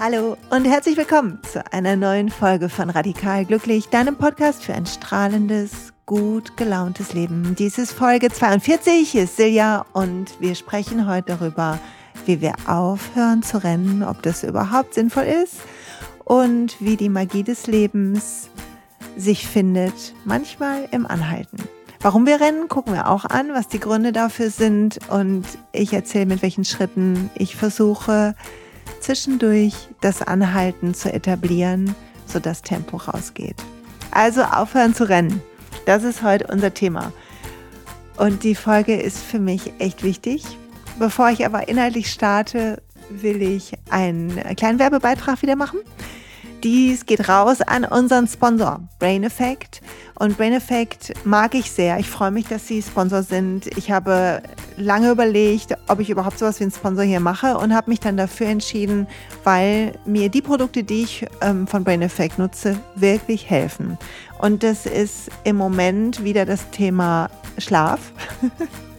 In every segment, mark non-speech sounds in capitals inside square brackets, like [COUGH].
Hallo und herzlich willkommen zu einer neuen Folge von Radikal Glücklich, deinem Podcast für ein strahlendes, gut gelauntes Leben. Dies ist Folge 42, hier ist Silja und wir sprechen heute darüber, wie wir aufhören zu rennen, ob das überhaupt sinnvoll ist und wie die Magie des Lebens sich findet, manchmal im Anhalten. Warum wir rennen, gucken wir auch an, was die Gründe dafür sind und ich erzähle, mit welchen Schritten ich versuche, zwischendurch das Anhalten zu etablieren, sodass Tempo rausgeht. Also aufhören zu rennen. Das ist heute unser Thema. Und die Folge ist für mich echt wichtig. Bevor ich aber inhaltlich starte, will ich einen kleinen Werbebeitrag wieder machen. Dies geht raus an unseren Sponsor, Brain Effect. Und Brain Effect mag ich sehr. Ich freue mich, dass sie Sponsor sind. Ich habe lange überlegt, ob ich überhaupt sowas wie einen Sponsor hier mache und habe mich dann dafür entschieden, weil mir die Produkte, die ich ähm, von Brain Effect nutze, wirklich helfen. Und das ist im Moment wieder das Thema Schlaf.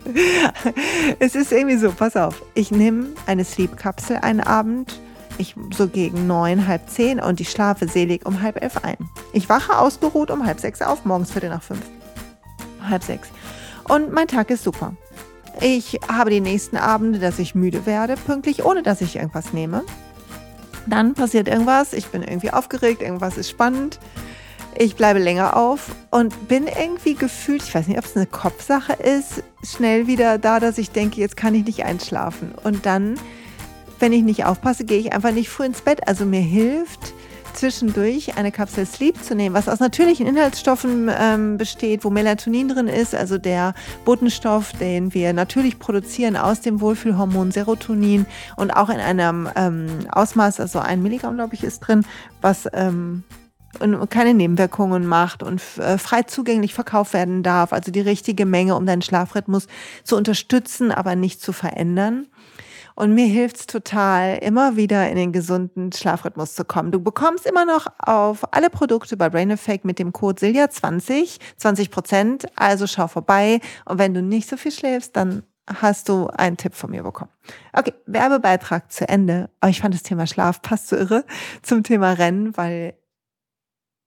[LAUGHS] es ist irgendwie so, pass auf, ich nehme eine Sleep-Kapsel einen Abend ich so gegen neun, halb zehn und ich schlafe selig um halb elf ein. Ich wache ausgeruht um halb sechs auf, morgens viertel nach fünf. Halb sechs. Und mein Tag ist super. Ich habe die nächsten Abende, dass ich müde werde, pünktlich, ohne dass ich irgendwas nehme. Dann passiert irgendwas, ich bin irgendwie aufgeregt, irgendwas ist spannend. Ich bleibe länger auf und bin irgendwie gefühlt, ich weiß nicht, ob es eine Kopfsache ist, schnell wieder da, dass ich denke, jetzt kann ich nicht einschlafen. Und dann wenn ich nicht aufpasse, gehe ich einfach nicht früh ins Bett. Also mir hilft zwischendurch eine Kapsel Sleep zu nehmen, was aus natürlichen Inhaltsstoffen ähm, besteht, wo Melatonin drin ist, also der Botenstoff, den wir natürlich produzieren aus dem Wohlfühlhormon Serotonin und auch in einem ähm, Ausmaß, also ein Milligramm, glaube ich, ist drin, was ähm, und keine Nebenwirkungen macht und äh, frei zugänglich verkauft werden darf, also die richtige Menge, um deinen Schlafrhythmus zu unterstützen, aber nicht zu verändern. Und mir hilft's total, immer wieder in den gesunden Schlafrhythmus zu kommen. Du bekommst immer noch auf alle Produkte bei Brain Effect mit dem Code Silja20 20 Prozent. Also schau vorbei. Und wenn du nicht so viel schläfst, dann hast du einen Tipp von mir bekommen. Okay, Werbebeitrag zu Ende. Aber ich fand das Thema Schlaf passt so irre zum Thema Rennen, weil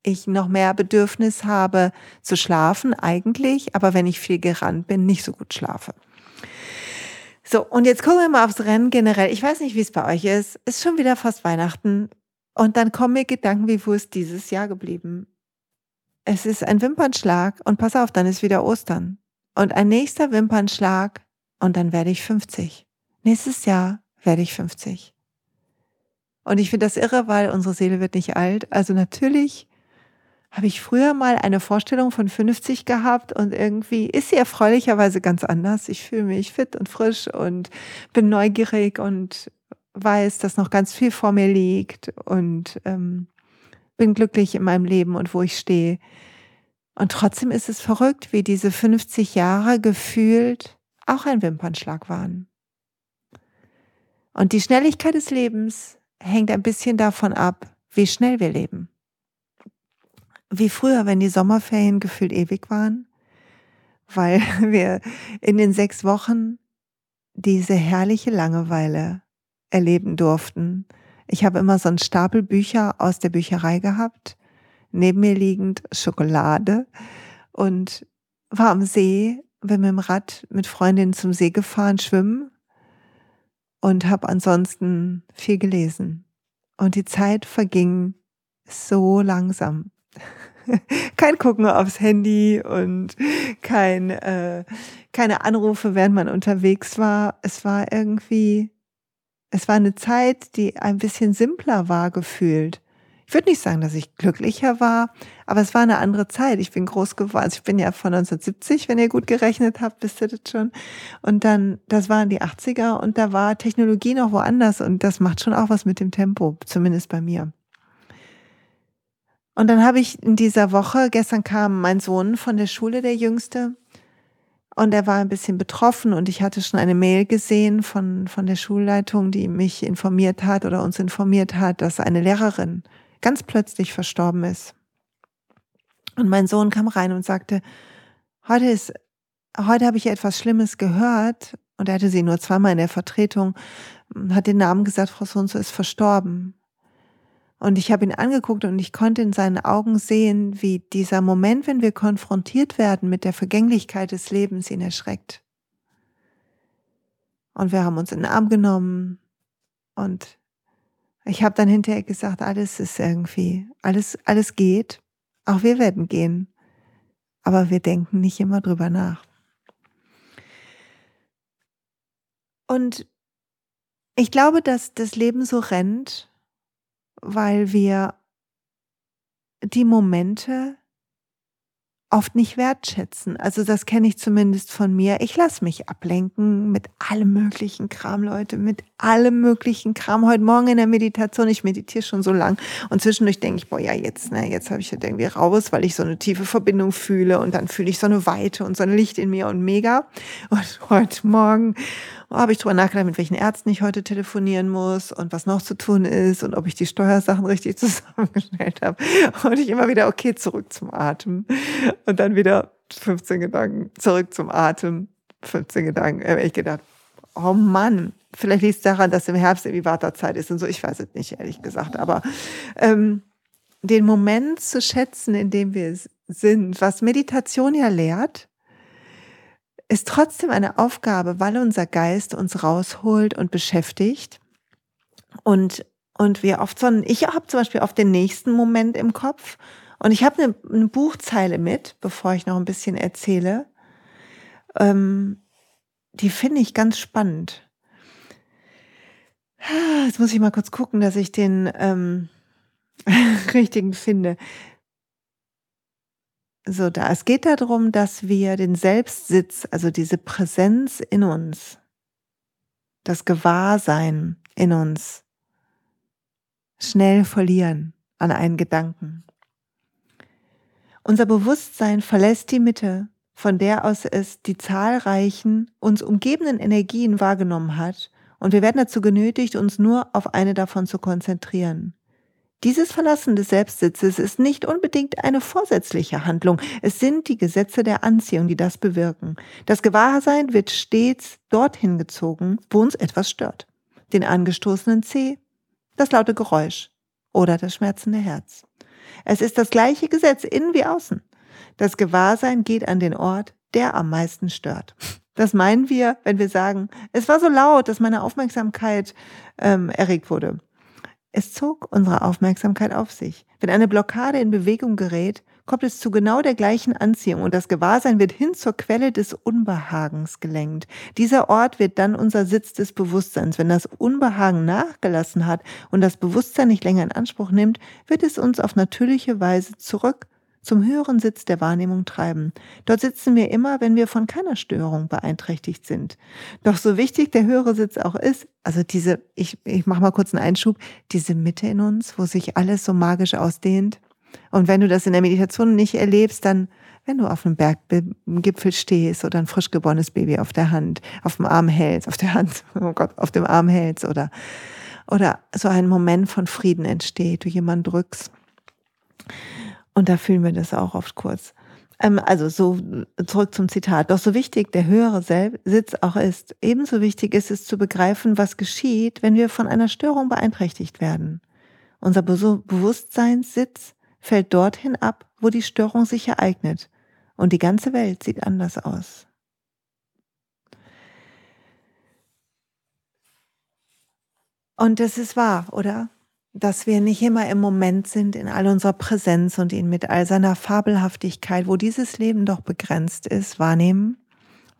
ich noch mehr Bedürfnis habe zu schlafen eigentlich, aber wenn ich viel gerannt bin, nicht so gut schlafe. So, und jetzt gucken wir mal aufs Rennen generell. Ich weiß nicht, wie es bei euch ist. Ist schon wieder fast Weihnachten. Und dann kommen mir Gedanken, wie wo ist dieses Jahr geblieben? Es ist ein Wimpernschlag und pass auf, dann ist wieder Ostern. Und ein nächster Wimpernschlag und dann werde ich 50. Nächstes Jahr werde ich 50. Und ich finde das irre, weil unsere Seele wird nicht alt. Also natürlich habe ich früher mal eine Vorstellung von 50 gehabt und irgendwie ist sie erfreulicherweise ganz anders. Ich fühle mich fit und frisch und bin neugierig und weiß, dass noch ganz viel vor mir liegt und ähm, bin glücklich in meinem Leben und wo ich stehe. Und trotzdem ist es verrückt, wie diese 50 Jahre gefühlt auch ein Wimpernschlag waren. Und die Schnelligkeit des Lebens hängt ein bisschen davon ab, wie schnell wir leben wie früher, wenn die Sommerferien gefühlt ewig waren, weil [LAUGHS] wir in den sechs Wochen diese herrliche Langeweile erleben durften. Ich habe immer so einen Stapel Bücher aus der Bücherei gehabt, neben mir liegend Schokolade und war am See, bin mit dem Rad mit Freundinnen zum See gefahren, schwimmen und habe ansonsten viel gelesen. Und die Zeit verging so langsam. [LAUGHS] kein Gucken aufs Handy und kein, äh, keine Anrufe, während man unterwegs war. Es war irgendwie, es war eine Zeit, die ein bisschen simpler war gefühlt. Ich würde nicht sagen, dass ich glücklicher war, aber es war eine andere Zeit. Ich bin groß geworden. Also ich bin ja von 1970, wenn ihr gut gerechnet habt, wisst ihr das schon. Und dann, das waren die 80er und da war Technologie noch woanders und das macht schon auch was mit dem Tempo, zumindest bei mir. Und dann habe ich in dieser Woche, gestern kam mein Sohn von der Schule, der Jüngste, und er war ein bisschen betroffen und ich hatte schon eine Mail gesehen von, von der Schulleitung, die mich informiert hat oder uns informiert hat, dass eine Lehrerin ganz plötzlich verstorben ist. Und mein Sohn kam rein und sagte, heute ist, heute habe ich etwas Schlimmes gehört und er hatte sie nur zweimal in der Vertretung, hat den Namen gesagt, Frau Sonso ist verstorben. Und ich habe ihn angeguckt und ich konnte in seinen Augen sehen, wie dieser Moment, wenn wir konfrontiert werden mit der Vergänglichkeit des Lebens, ihn erschreckt. Und wir haben uns in den Arm genommen und ich habe dann hinterher gesagt, alles ist irgendwie, alles, alles geht. Auch wir werden gehen. Aber wir denken nicht immer drüber nach. Und ich glaube, dass das Leben so rennt, weil wir die Momente oft nicht wertschätzen. Also das kenne ich zumindest von mir. Ich lasse mich ablenken mit allem möglichen Kram, Leute, mit allem möglichen Kram. Heute Morgen in der Meditation, ich meditiere schon so lang und zwischendurch denke ich, boah, ja, jetzt, ne, jetzt habe ich das irgendwie raus, weil ich so eine tiefe Verbindung fühle und dann fühle ich so eine Weite und so ein Licht in mir und mega. Und [LAUGHS] heute Morgen habe ich drüber nachgedacht, mit welchen Ärzten ich heute telefonieren muss und was noch zu tun ist und ob ich die Steuersachen richtig [LAUGHS] zusammengestellt habe. Und ich immer wieder, okay, zurück zum Atem. Und dann wieder 15 Gedanken, zurück zum Atem, 15 Gedanken. Da habe ich gedacht, oh Mann, vielleicht liegt es daran, dass im Herbst irgendwie Wartezeit ist und so. Ich weiß es nicht, ehrlich gesagt. Aber ähm, den Moment zu schätzen, in dem wir sind, was Meditation ja lehrt, ist trotzdem eine Aufgabe, weil unser Geist uns rausholt und beschäftigt. Und, und wir oft so, ich habe zum Beispiel auf den nächsten Moment im Kopf und ich habe eine, eine, Buchzeile mit, bevor ich noch ein bisschen erzähle. Ähm, die finde ich ganz spannend. Jetzt muss ich mal kurz gucken, dass ich den ähm, [LAUGHS] richtigen finde. So, da. Es geht darum, dass wir den Selbstsitz, also diese Präsenz in uns, das Gewahrsein in uns schnell verlieren an einen Gedanken. Unser Bewusstsein verlässt die Mitte, von der aus es die zahlreichen uns umgebenden Energien wahrgenommen hat, und wir werden dazu genötigt, uns nur auf eine davon zu konzentrieren. Dieses Verlassen des Selbstsitzes ist nicht unbedingt eine vorsätzliche Handlung. Es sind die Gesetze der Anziehung, die das bewirken. Das Gewahrsein wird stets dorthin gezogen, wo uns etwas stört. Den angestoßenen Zeh, das laute Geräusch oder das schmerzende Herz. Es ist das gleiche Gesetz innen wie außen. Das Gewahrsein geht an den Ort, der am meisten stört. Das meinen wir, wenn wir sagen, es war so laut, dass meine Aufmerksamkeit ähm, erregt wurde. Es zog unsere Aufmerksamkeit auf sich. Wenn eine Blockade in Bewegung gerät, kommt es zu genau der gleichen Anziehung und das Gewahrsein wird hin zur Quelle des Unbehagens gelenkt. Dieser Ort wird dann unser Sitz des Bewusstseins. Wenn das Unbehagen nachgelassen hat und das Bewusstsein nicht länger in Anspruch nimmt, wird es uns auf natürliche Weise zurück zum höheren Sitz der Wahrnehmung treiben. Dort sitzen wir immer, wenn wir von keiner Störung beeinträchtigt sind. Doch so wichtig der höhere Sitz auch ist, also diese, ich, ich mache mal kurz einen Einschub, diese Mitte in uns, wo sich alles so magisch ausdehnt. Und wenn du das in der Meditation nicht erlebst, dann, wenn du auf einem Berggipfel stehst oder ein frisch geborenes Baby auf der Hand, auf dem Arm hältst, auf der Hand, [LAUGHS] oh Gott, auf dem Arm hältst oder, oder so ein Moment von Frieden entsteht, du jemanden drückst und da fühlen wir das auch oft kurz. Ähm, also so zurück zum Zitat. Doch so wichtig der höhere Sitz auch ist, ebenso wichtig ist es zu begreifen, was geschieht, wenn wir von einer Störung beeinträchtigt werden. Unser Be Bewusstseinssitz fällt dorthin ab, wo die Störung sich ereignet. Und die ganze Welt sieht anders aus. Und das ist wahr, oder? Dass wir nicht immer im Moment sind in all unserer Präsenz und ihn mit all seiner Fabelhaftigkeit, wo dieses Leben doch begrenzt ist, wahrnehmen,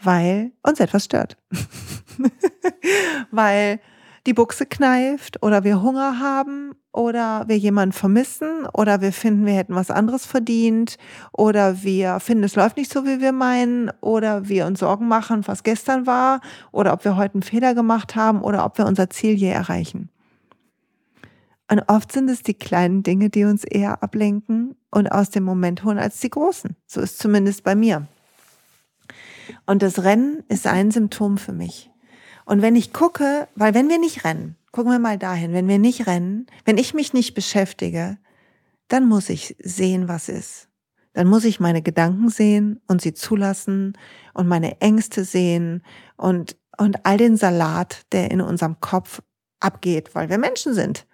weil uns etwas stört. [LAUGHS] weil die Buchse kneift oder wir Hunger haben oder wir jemanden vermissen oder wir finden, wir hätten was anderes verdient oder wir finden, es läuft nicht so, wie wir meinen oder wir uns Sorgen machen, was gestern war oder ob wir heute einen Fehler gemacht haben oder ob wir unser Ziel je erreichen. Und oft sind es die kleinen Dinge, die uns eher ablenken und aus dem Moment holen als die großen. So ist zumindest bei mir. Und das Rennen ist ein Symptom für mich. Und wenn ich gucke, weil wenn wir nicht rennen, gucken wir mal dahin, wenn wir nicht rennen, wenn ich mich nicht beschäftige, dann muss ich sehen, was ist. Dann muss ich meine Gedanken sehen und sie zulassen und meine Ängste sehen und, und all den Salat, der in unserem Kopf abgeht, weil wir Menschen sind.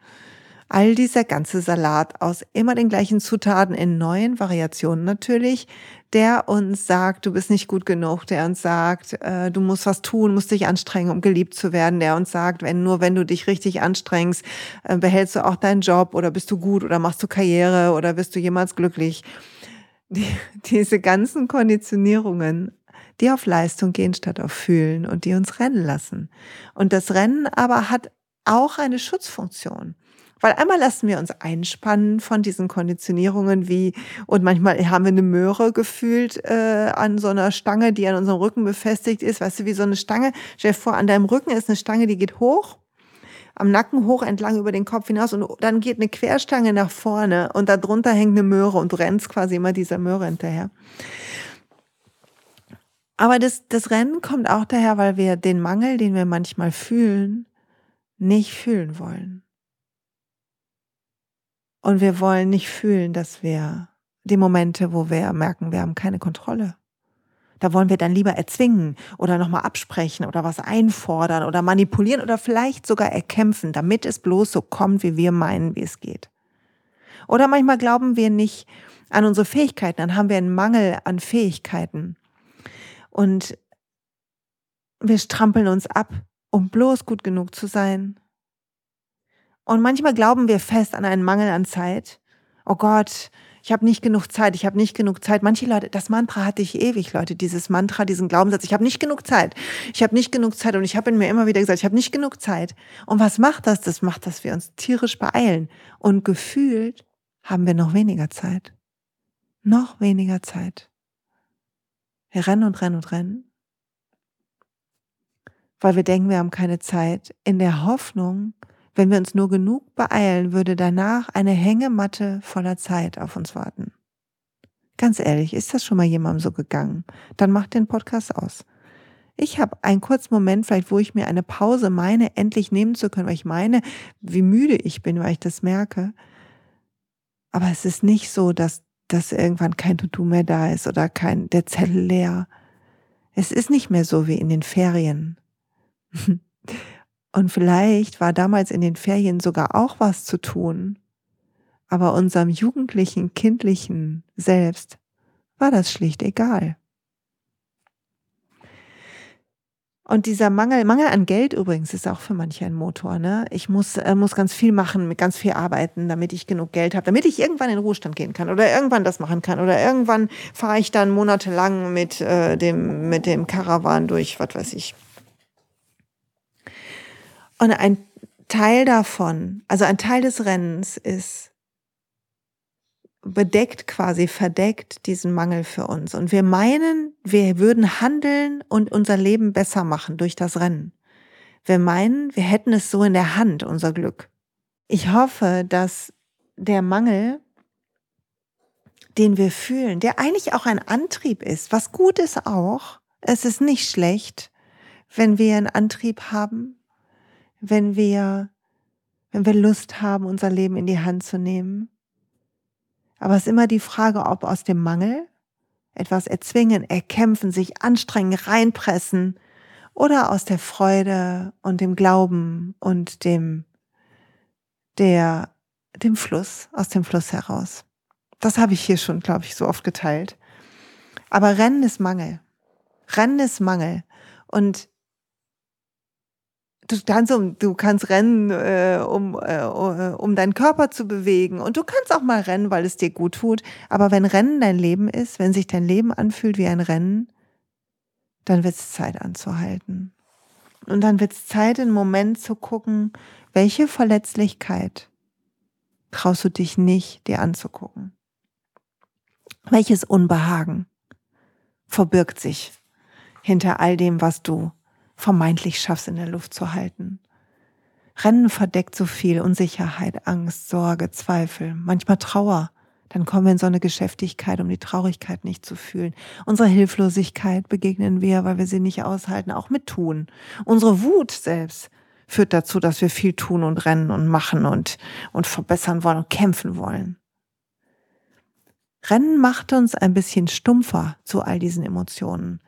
All dieser ganze Salat aus immer den gleichen Zutaten in neuen Variationen natürlich, der uns sagt, du bist nicht gut genug, der uns sagt, äh, du musst was tun, musst dich anstrengen, um geliebt zu werden, der uns sagt, wenn nur wenn du dich richtig anstrengst, äh, behältst du auch deinen Job oder bist du gut oder machst du Karriere oder bist du jemals glücklich. Die, [LAUGHS] diese ganzen Konditionierungen, die auf Leistung gehen statt auf Fühlen und die uns rennen lassen. Und das Rennen aber hat auch eine Schutzfunktion. Weil einmal lassen wir uns einspannen von diesen Konditionierungen wie, und manchmal haben wir eine Möhre gefühlt äh, an so einer Stange, die an unserem Rücken befestigt ist. Weißt du, wie so eine Stange. Stell dir vor, an deinem Rücken ist eine Stange, die geht hoch, am Nacken hoch entlang über den Kopf hinaus und dann geht eine Querstange nach vorne und darunter hängt eine Möhre und du rennst quasi immer dieser Möhre hinterher. Aber das, das Rennen kommt auch daher, weil wir den Mangel, den wir manchmal fühlen, nicht fühlen wollen. Und wir wollen nicht fühlen, dass wir die Momente, wo wir merken, wir haben keine Kontrolle. Da wollen wir dann lieber erzwingen oder nochmal absprechen oder was einfordern oder manipulieren oder vielleicht sogar erkämpfen, damit es bloß so kommt, wie wir meinen, wie es geht. Oder manchmal glauben wir nicht an unsere Fähigkeiten, dann haben wir einen Mangel an Fähigkeiten. Und wir strampeln uns ab, um bloß gut genug zu sein, und manchmal glauben wir fest an einen Mangel an Zeit. Oh Gott, ich habe nicht genug Zeit, ich habe nicht genug Zeit. Manche Leute, das Mantra hatte ich ewig, Leute, dieses Mantra, diesen Glaubenssatz, ich habe nicht genug Zeit. Ich habe nicht genug Zeit und ich habe in mir immer wieder gesagt, ich habe nicht genug Zeit. Und was macht das? Das macht, dass wir uns tierisch beeilen und gefühlt haben wir noch weniger Zeit. Noch weniger Zeit. Wir rennen und rennen und rennen, weil wir denken, wir haben keine Zeit, in der Hoffnung, wenn wir uns nur genug beeilen, würde danach eine Hängematte voller Zeit auf uns warten. Ganz ehrlich, ist das schon mal jemandem so gegangen? Dann macht den Podcast aus. Ich habe einen kurzen Moment, vielleicht, wo ich mir eine Pause meine, endlich nehmen zu können, weil ich meine, wie müde ich bin, weil ich das merke. Aber es ist nicht so, dass, dass irgendwann kein To-Do mehr da ist oder kein, der Zettel leer. Es ist nicht mehr so wie in den Ferien. [LAUGHS] Und vielleicht war damals in den Ferien sogar auch was zu tun. Aber unserem jugendlichen, kindlichen Selbst war das schlicht egal. Und dieser Mangel, Mangel an Geld übrigens ist auch für manche ein Motor. Ne? Ich muss, äh, muss ganz viel machen, mit ganz viel arbeiten, damit ich genug Geld habe, damit ich irgendwann in den Ruhestand gehen kann oder irgendwann das machen kann oder irgendwann fahre ich dann monatelang mit äh, dem mit dem Karawan durch, was weiß ich, und ein Teil davon, also ein Teil des Rennens ist bedeckt quasi, verdeckt diesen Mangel für uns. Und wir meinen, wir würden handeln und unser Leben besser machen durch das Rennen. Wir meinen, wir hätten es so in der Hand, unser Glück. Ich hoffe, dass der Mangel, den wir fühlen, der eigentlich auch ein Antrieb ist, was gut ist auch, es ist nicht schlecht, wenn wir einen Antrieb haben, wenn wir, wenn wir Lust haben, unser Leben in die Hand zu nehmen. Aber es ist immer die Frage, ob aus dem Mangel etwas erzwingen, erkämpfen, sich anstrengen, reinpressen oder aus der Freude und dem Glauben und dem, der, dem Fluss, aus dem Fluss heraus. Das habe ich hier schon, glaube ich, so oft geteilt. Aber Rennen ist Mangel. Rennen ist Mangel. Und du kannst, um, du kannst rennen, äh, um, äh, um deinen Körper zu bewegen. Und du kannst auch mal rennen, weil es dir gut tut. Aber wenn Rennen dein Leben ist, wenn sich dein Leben anfühlt wie ein Rennen, dann wird es Zeit anzuhalten. Und dann wird es Zeit, einen Moment zu gucken, welche Verletzlichkeit traust du dich nicht, dir anzugucken? Welches Unbehagen verbirgt sich hinter all dem, was du vermeintlich schaffst, in der Luft zu halten. Rennen verdeckt so viel Unsicherheit, Angst, Sorge, Zweifel, manchmal Trauer. Dann kommen wir in so eine Geschäftigkeit, um die Traurigkeit nicht zu fühlen. Unsere Hilflosigkeit begegnen wir, weil wir sie nicht aushalten, auch mit tun. Unsere Wut selbst führt dazu, dass wir viel tun und rennen und machen und, und verbessern wollen und kämpfen wollen. Rennen macht uns ein bisschen stumpfer zu all diesen Emotionen.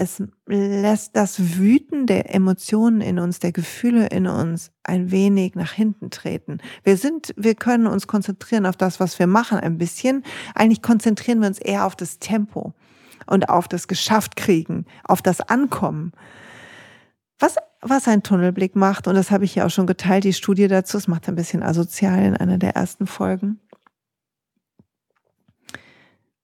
Es lässt das Wüten der Emotionen in uns, der Gefühle in uns ein wenig nach hinten treten. Wir sind, wir können uns konzentrieren auf das, was wir machen, ein bisschen. Eigentlich konzentrieren wir uns eher auf das Tempo und auf das Geschafft kriegen, auf das Ankommen. Was, was ein Tunnelblick macht, und das habe ich ja auch schon geteilt, die Studie dazu, es macht ein bisschen asozial in einer der ersten Folgen.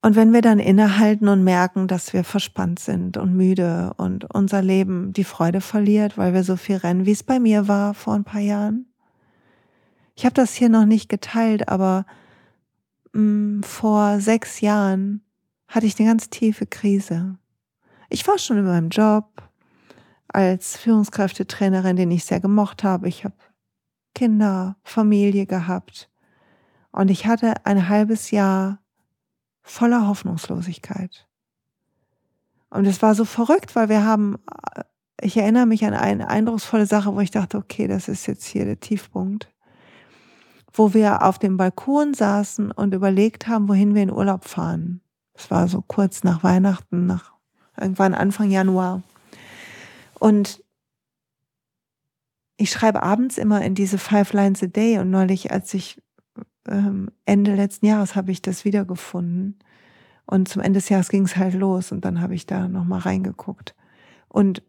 Und wenn wir dann innehalten und merken, dass wir verspannt sind und müde und unser Leben die Freude verliert, weil wir so viel rennen, wie es bei mir war vor ein paar Jahren. Ich habe das hier noch nicht geteilt, aber mh, mm, vor sechs Jahren hatte ich eine ganz tiefe Krise. Ich war schon in meinem Job als Führungskräftetrainerin, den ich sehr gemocht habe. Ich habe Kinder, Familie gehabt. Und ich hatte ein halbes Jahr voller Hoffnungslosigkeit. Und es war so verrückt, weil wir haben, ich erinnere mich an eine eindrucksvolle Sache, wo ich dachte, okay, das ist jetzt hier der Tiefpunkt, wo wir auf dem Balkon saßen und überlegt haben, wohin wir in Urlaub fahren. Es war so kurz nach Weihnachten, nach irgendwann Anfang Januar. Und ich schreibe abends immer in diese Five Lines a Day und neulich, als ich ähm, Ende letzten Jahres habe ich das wiedergefunden. Und zum Ende des Jahres ging es halt los und dann habe ich da nochmal reingeguckt. Und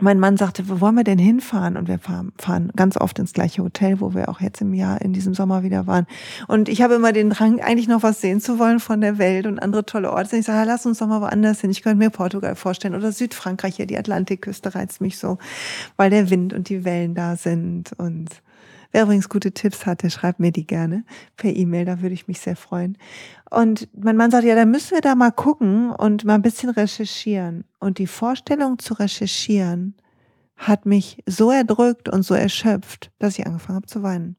mein Mann sagte, wo wollen wir denn hinfahren? Und wir fahren, fahren ganz oft ins gleiche Hotel, wo wir auch jetzt im Jahr, in diesem Sommer wieder waren. Und ich habe immer den Drang, eigentlich noch was sehen zu wollen von der Welt und andere tolle Orte. Und ich sage, lass uns doch mal woanders hin. Ich könnte mir Portugal vorstellen oder Südfrankreich hier, die Atlantikküste reizt mich so, weil der Wind und die Wellen da sind und Wer übrigens gute Tipps hat, der schreibt mir die gerne per E-Mail, da würde ich mich sehr freuen. Und mein Mann sagt, ja, dann müssen wir da mal gucken und mal ein bisschen recherchieren. Und die Vorstellung zu recherchieren hat mich so erdrückt und so erschöpft, dass ich angefangen habe zu weinen.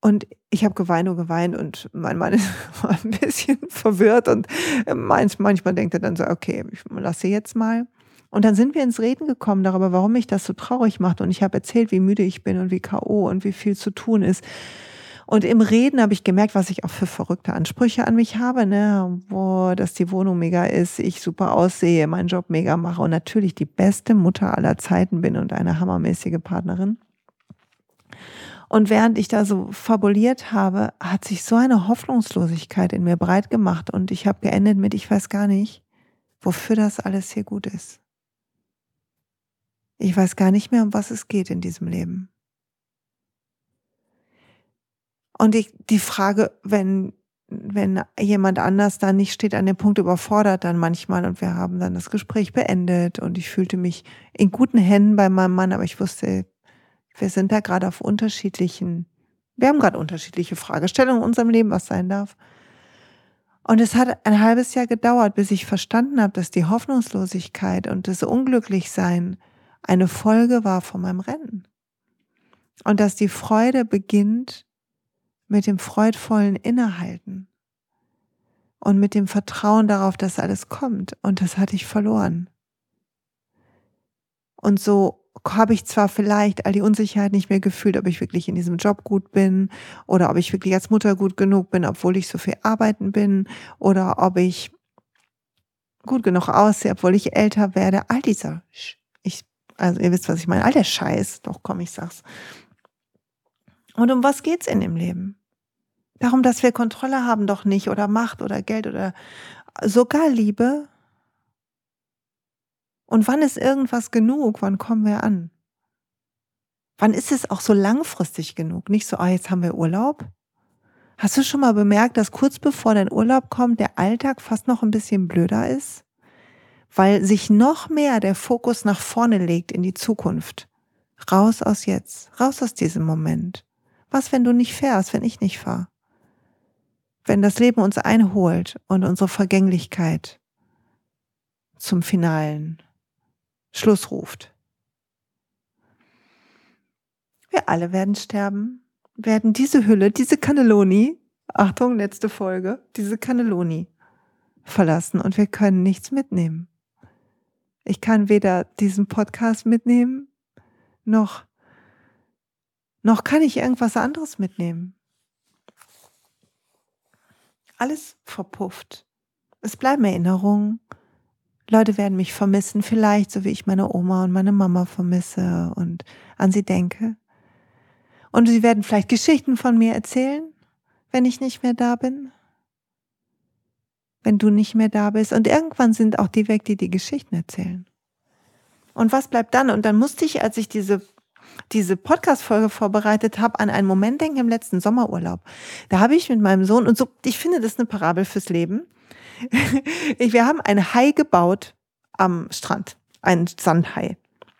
Und ich habe geweint und geweint und mein Mann [LAUGHS] war ein bisschen verwirrt und manchmal denkt er dann so, okay, ich lasse jetzt mal. Und dann sind wir ins Reden gekommen darüber, warum mich das so traurig macht. Und ich habe erzählt, wie müde ich bin und wie KO und wie viel zu tun ist. Und im Reden habe ich gemerkt, was ich auch für verrückte Ansprüche an mich habe, ne? Wo, dass die Wohnung mega ist, ich super aussehe, meinen Job mega mache und natürlich die beste Mutter aller Zeiten bin und eine hammermäßige Partnerin. Und während ich da so fabuliert habe, hat sich so eine Hoffnungslosigkeit in mir breit gemacht und ich habe geendet mit, ich weiß gar nicht, wofür das alles hier gut ist. Ich weiß gar nicht mehr, um was es geht in diesem Leben. Und ich, die Frage, wenn, wenn jemand anders da nicht steht, an dem Punkt überfordert dann manchmal und wir haben dann das Gespräch beendet und ich fühlte mich in guten Händen bei meinem Mann, aber ich wusste, wir sind da gerade auf unterschiedlichen, wir haben gerade unterschiedliche Fragestellungen in unserem Leben, was sein darf. Und es hat ein halbes Jahr gedauert, bis ich verstanden habe, dass die Hoffnungslosigkeit und das Unglücklichsein eine Folge war von meinem Rennen. Und dass die Freude beginnt mit dem freudvollen Innehalten und mit dem Vertrauen darauf, dass alles kommt. Und das hatte ich verloren. Und so habe ich zwar vielleicht all die Unsicherheit nicht mehr gefühlt, ob ich wirklich in diesem Job gut bin oder ob ich wirklich als Mutter gut genug bin, obwohl ich so viel arbeiten bin oder ob ich gut genug aussehe, obwohl ich älter werde. All dieser also ihr wisst, was ich meine. All der Scheiß. Doch, komm, ich sag's. Und um was geht's in dem Leben? Darum, dass wir Kontrolle haben, doch nicht, oder Macht oder Geld oder sogar Liebe. Und wann ist irgendwas genug? Wann kommen wir an? Wann ist es auch so langfristig genug? Nicht so, ah, jetzt haben wir Urlaub. Hast du schon mal bemerkt, dass kurz bevor dein Urlaub kommt, der Alltag fast noch ein bisschen blöder ist? Weil sich noch mehr der Fokus nach vorne legt in die Zukunft. Raus aus jetzt, raus aus diesem Moment. Was, wenn du nicht fährst, wenn ich nicht fahre? Wenn das Leben uns einholt und unsere Vergänglichkeit zum finalen Schluss ruft. Wir alle werden sterben, werden diese Hülle, diese Cannelloni, Achtung, letzte Folge, diese Cannelloni verlassen und wir können nichts mitnehmen. Ich kann weder diesen Podcast mitnehmen, noch, noch kann ich irgendwas anderes mitnehmen. Alles verpufft. Es bleiben Erinnerungen Leute werden mich vermissen, vielleicht so wie ich meine Oma und meine Mama vermisse und an sie denke. Und sie werden vielleicht Geschichten von mir erzählen, wenn ich nicht mehr da bin. Wenn du nicht mehr da bist. Und irgendwann sind auch die weg, die die Geschichten erzählen. Und was bleibt dann? Und dann musste ich, als ich diese diese Podcast-Folge vorbereitet habe, an einen Moment denken im letzten Sommerurlaub. Da habe ich mit meinem Sohn, und so, ich finde das eine Parabel fürs Leben. [LAUGHS] wir haben ein Hai gebaut am Strand. Ein Sandhai.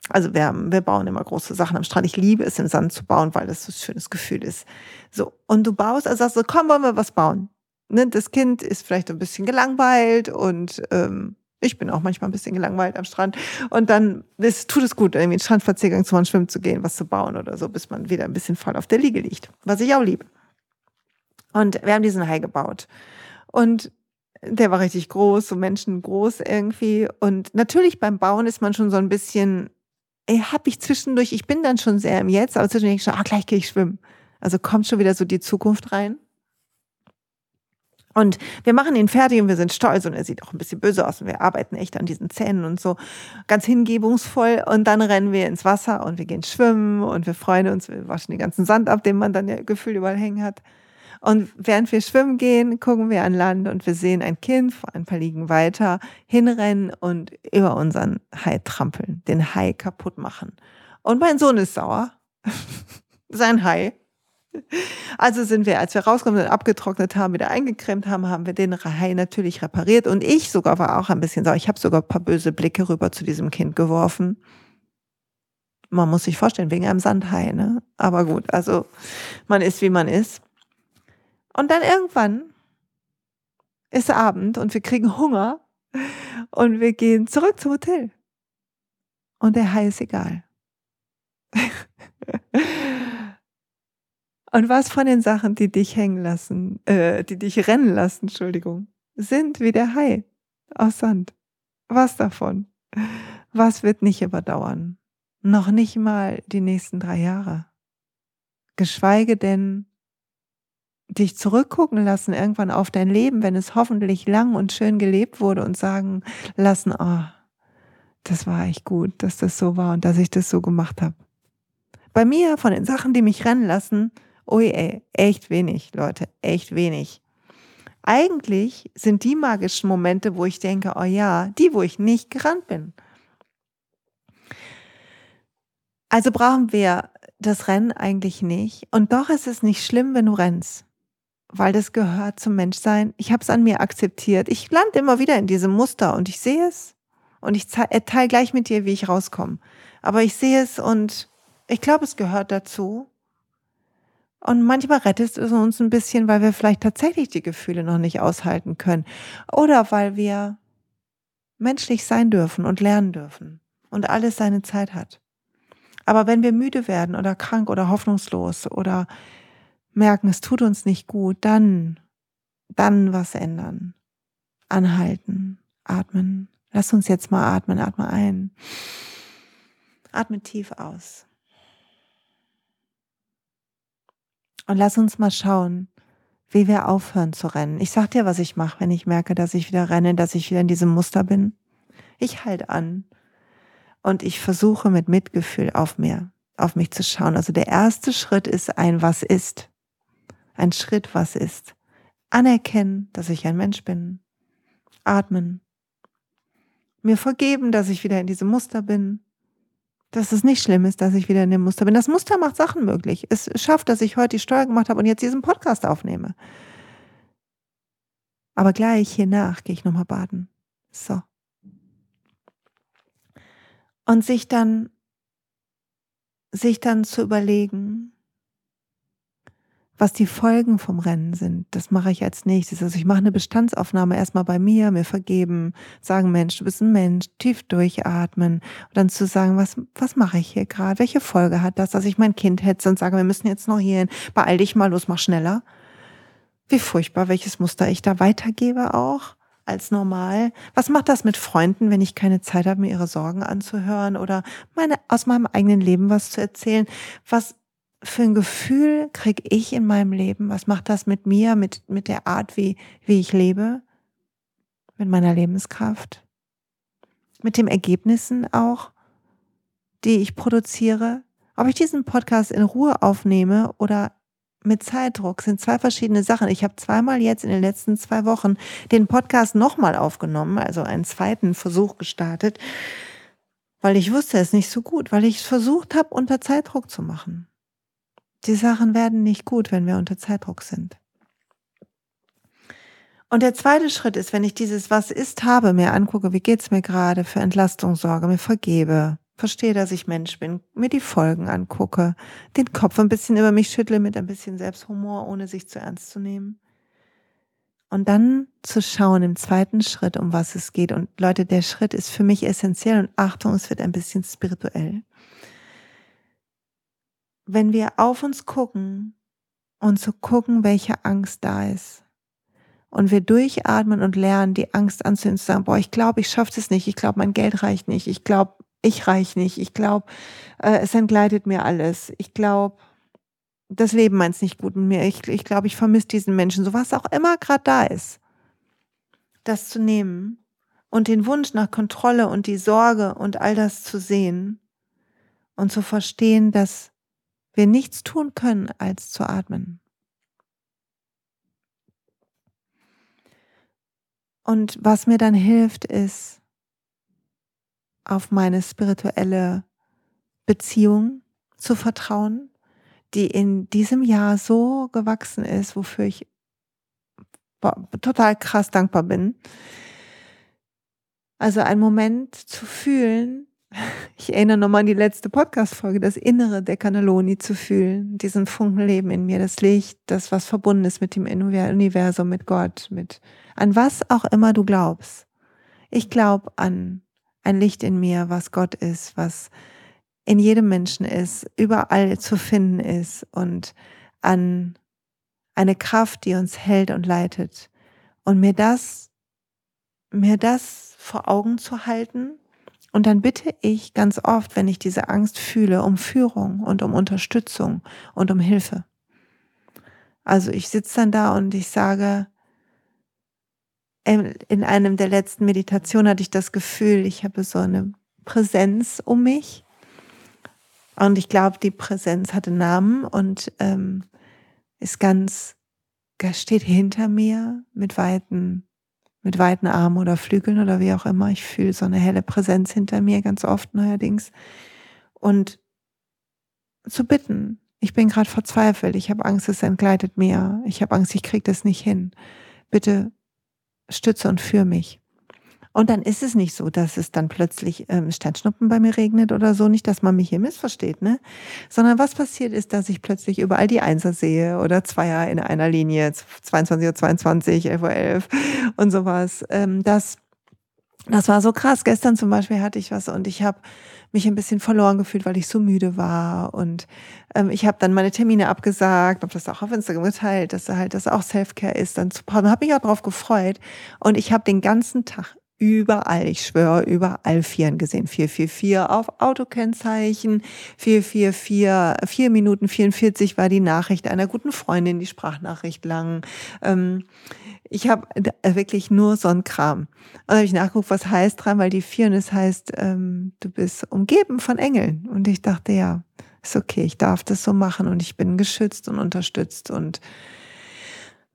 Also wir, wir bauen immer große Sachen am Strand. Ich liebe es, im Sand zu bauen, weil das so ein schönes Gefühl ist. So. Und du baust, also sagst du, komm, wollen wir was bauen. Ne? Das Kind ist vielleicht ein bisschen gelangweilt und ähm, ich bin auch manchmal ein bisschen gelangweilt am Strand. Und dann ist, tut es gut, irgendwie einen Strandspaziergang zu machen, schwimmen zu gehen, was zu bauen oder so, bis man wieder ein bisschen voll auf der Liege liegt. Was ich auch liebe. Und wir haben diesen Hai gebaut. Und der war richtig groß, so menschengroß irgendwie. Und natürlich beim Bauen ist man schon so ein bisschen, ey, hab ich zwischendurch, ich bin dann schon sehr im Jetzt, aber zwischendurch schon, ah, gleich gehe ich schwimmen. Also kommt schon wieder so die Zukunft rein. Und wir machen ihn fertig und wir sind stolz und er sieht auch ein bisschen böse aus und wir arbeiten echt an diesen Zähnen und so ganz hingebungsvoll und dann rennen wir ins Wasser und wir gehen schwimmen und wir freuen uns, wir waschen den ganzen Sand ab, den man dann ja gefühlt überall hängen hat. Und während wir schwimmen gehen, gucken wir an Land und wir sehen ein Kind ein paar Liegen weiter hinrennen und über unseren Hai trampeln, den Hai kaputt machen. Und mein Sohn ist sauer. [LAUGHS] Sein Hai also sind wir, als wir rauskommen und abgetrocknet haben, wieder eingecremt haben, haben wir den Hai natürlich repariert. Und ich sogar war auch ein bisschen sauer. Ich habe sogar ein paar böse Blicke rüber zu diesem Kind geworfen. Man muss sich vorstellen, wegen einem Sandhai, ne? Aber gut, also man ist, wie man ist. Und dann irgendwann ist Abend und wir kriegen Hunger und wir gehen zurück zum Hotel. Und der Hai ist egal. [LAUGHS] Und was von den Sachen, die dich hängen lassen, äh, die dich rennen lassen, Entschuldigung, sind wie der Hai aus Sand? Was davon? Was wird nicht überdauern? Noch nicht mal die nächsten drei Jahre. Geschweige denn dich zurückgucken lassen irgendwann auf dein Leben, wenn es hoffentlich lang und schön gelebt wurde und sagen lassen, oh, das war echt gut, dass das so war und dass ich das so gemacht habe. Bei mir, von den Sachen, die mich rennen lassen, Ui, ey, echt wenig, Leute, echt wenig. Eigentlich sind die magischen Momente, wo ich denke, oh ja, die, wo ich nicht gerannt bin. Also brauchen wir das Rennen eigentlich nicht. Und doch ist es nicht schlimm, wenn du rennst, weil das gehört zum Menschsein. Ich habe es an mir akzeptiert. Ich lande immer wieder in diesem Muster und ich sehe es. Und ich teile gleich mit dir, wie ich rauskomme. Aber ich sehe es und ich glaube, es gehört dazu. Und manchmal rettet es uns ein bisschen, weil wir vielleicht tatsächlich die Gefühle noch nicht aushalten können. Oder weil wir menschlich sein dürfen und lernen dürfen und alles seine Zeit hat. Aber wenn wir müde werden oder krank oder hoffnungslos oder merken, es tut uns nicht gut, dann, dann was ändern. Anhalten, atmen. Lass uns jetzt mal atmen, atme ein. Atme tief aus. Und lass uns mal schauen, wie wir aufhören zu rennen. Ich sag dir, was ich mache, wenn ich merke, dass ich wieder renne, dass ich wieder in diesem Muster bin. Ich halte an und ich versuche mit Mitgefühl auf mir, auf mich zu schauen. Also der erste Schritt ist ein Was ist. Ein Schritt, was ist. Anerkennen, dass ich ein Mensch bin. Atmen. Mir vergeben, dass ich wieder in diesem Muster bin dass es nicht schlimm ist, dass ich wieder in dem Muster bin. Das Muster macht Sachen möglich. Es schafft, dass ich heute die Steuer gemacht habe und jetzt diesen Podcast aufnehme. Aber gleich hiernach gehe ich nochmal baden. So. Und sich dann, sich dann zu überlegen, was die Folgen vom Rennen sind. Das mache ich als nächstes. Also ich mache eine Bestandsaufnahme erstmal bei mir, mir vergeben, sagen, Mensch, du bist ein Mensch, tief durchatmen und dann zu sagen, was, was mache ich hier gerade? Welche Folge hat das, dass ich mein Kind hetze und sage, wir müssen jetzt noch hierhin, beeil dich mal, los, mach schneller. Wie furchtbar, welches Muster ich da weitergebe auch als normal. Was macht das mit Freunden, wenn ich keine Zeit habe, mir ihre Sorgen anzuhören oder meine, aus meinem eigenen Leben was zu erzählen? Was für ein Gefühl kriege ich in meinem Leben? Was macht das mit mir, mit, mit der Art, wie, wie ich lebe? Mit meiner Lebenskraft? mit den Ergebnissen auch, die ich produziere. Ob ich diesen Podcast in Ruhe aufnehme oder mit Zeitdruck sind zwei verschiedene Sachen. Ich habe zweimal jetzt in den letzten zwei Wochen den Podcast nochmal aufgenommen, also einen zweiten Versuch gestartet, weil ich wusste es nicht so gut, weil ich es versucht habe, unter Zeitdruck zu machen. Die Sachen werden nicht gut, wenn wir unter Zeitdruck sind. Und der zweite Schritt ist, wenn ich dieses Was ist habe, mir angucke, wie geht's mir gerade, für Entlastung sorge, mir vergebe, verstehe, dass ich Mensch bin, mir die Folgen angucke, den Kopf ein bisschen über mich schüttle mit ein bisschen Selbsthumor, ohne sich zu ernst zu nehmen. Und dann zu schauen im zweiten Schritt, um was es geht. Und Leute, der Schritt ist für mich essentiell und Achtung, es wird ein bisschen spirituell. Wenn wir auf uns gucken und zu gucken, welche Angst da ist, und wir durchatmen und lernen, die Angst anzunehmen, zu sagen, boah, ich glaube, ich schaffe es nicht, ich glaube, mein Geld reicht nicht, ich glaube, ich reich nicht, ich glaube, äh, es entgleitet mir alles, ich glaube, das Leben meint es nicht gut mit mir, ich, ich glaube, ich vermisse diesen Menschen, so was auch immer gerade da ist. Das zu nehmen und den Wunsch nach Kontrolle und die Sorge und all das zu sehen und zu verstehen, dass wir nichts tun können, als zu atmen. Und was mir dann hilft, ist auf meine spirituelle Beziehung zu vertrauen, die in diesem Jahr so gewachsen ist, wofür ich total krass dankbar bin. Also ein Moment zu fühlen, ich erinnere nochmal an die letzte Podcast-Folge, das Innere der Cannelloni zu fühlen, diesen Funkenleben in mir, das Licht, das was verbunden ist mit dem Universum, mit Gott, mit an was auch immer du glaubst. Ich glaube an ein Licht in mir, was Gott ist, was in jedem Menschen ist, überall zu finden ist und an eine Kraft, die uns hält und leitet. Und mir das, mir das vor Augen zu halten. Und dann bitte ich ganz oft, wenn ich diese Angst fühle, um Führung und um Unterstützung und um Hilfe. Also ich sitze dann da und ich sage, in einem der letzten Meditationen hatte ich das Gefühl, ich habe so eine Präsenz um mich. Und ich glaube, die Präsenz hatte Namen und ähm, ist ganz, steht hinter mir mit weiten, mit weiten Armen oder Flügeln oder wie auch immer. Ich fühle so eine helle Präsenz hinter mir ganz oft neuerdings. Und zu bitten, ich bin gerade verzweifelt, ich habe Angst, es entgleitet mir, ich habe Angst, ich kriege das nicht hin. Bitte stütze und für mich. Und dann ist es nicht so, dass es dann plötzlich ähm, Sternschnuppen bei mir regnet oder so, nicht, dass man mich hier missversteht, ne? Sondern was passiert ist, dass ich plötzlich überall die Einser sehe oder Zweier in einer Linie, 22 Uhr 22, 11 Uhr 11 und sowas. Ähm, das, das war so krass. Gestern zum Beispiel hatte ich was und ich habe mich ein bisschen verloren gefühlt, weil ich so müde war. Und ähm, ich habe dann meine Termine abgesagt, habe das auch auf Instagram geteilt, dass halt das auch Selfcare ist, dann zu brauchen. Habe mich auch darauf gefreut. Und ich habe den ganzen Tag überall, ich schwöre, überall Vieren gesehen. 444 auf Autokennzeichen, 444, 4 Minuten 44 war die Nachricht einer guten Freundin, die Sprachnachricht lang. Ähm, ich habe äh, wirklich nur so einen Kram. Und dann habe ich nachgeguckt, was heißt dran, weil die es heißt, ähm, du bist umgeben von Engeln. Und ich dachte, ja, ist okay, ich darf das so machen und ich bin geschützt und unterstützt und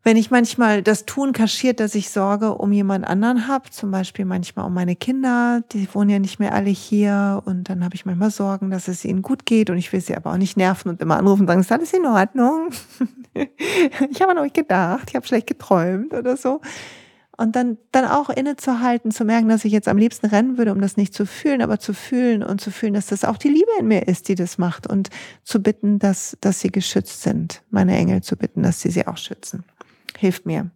wenn ich manchmal das Tun kaschiert, dass ich Sorge um jemand anderen habe, zum Beispiel manchmal um meine Kinder, die wohnen ja nicht mehr alle hier und dann habe ich manchmal Sorgen, dass es ihnen gut geht und ich will sie aber auch nicht nerven und immer anrufen und sagen, ist alles in Ordnung? [LAUGHS] ich habe an euch gedacht, ich habe schlecht geträumt oder so. Und dann, dann auch innezuhalten, zu merken, dass ich jetzt am liebsten rennen würde, um das nicht zu fühlen, aber zu fühlen und zu fühlen, dass das auch die Liebe in mir ist, die das macht und zu bitten, dass, dass sie geschützt sind, meine Engel zu bitten, dass sie sie auch schützen hilft mir.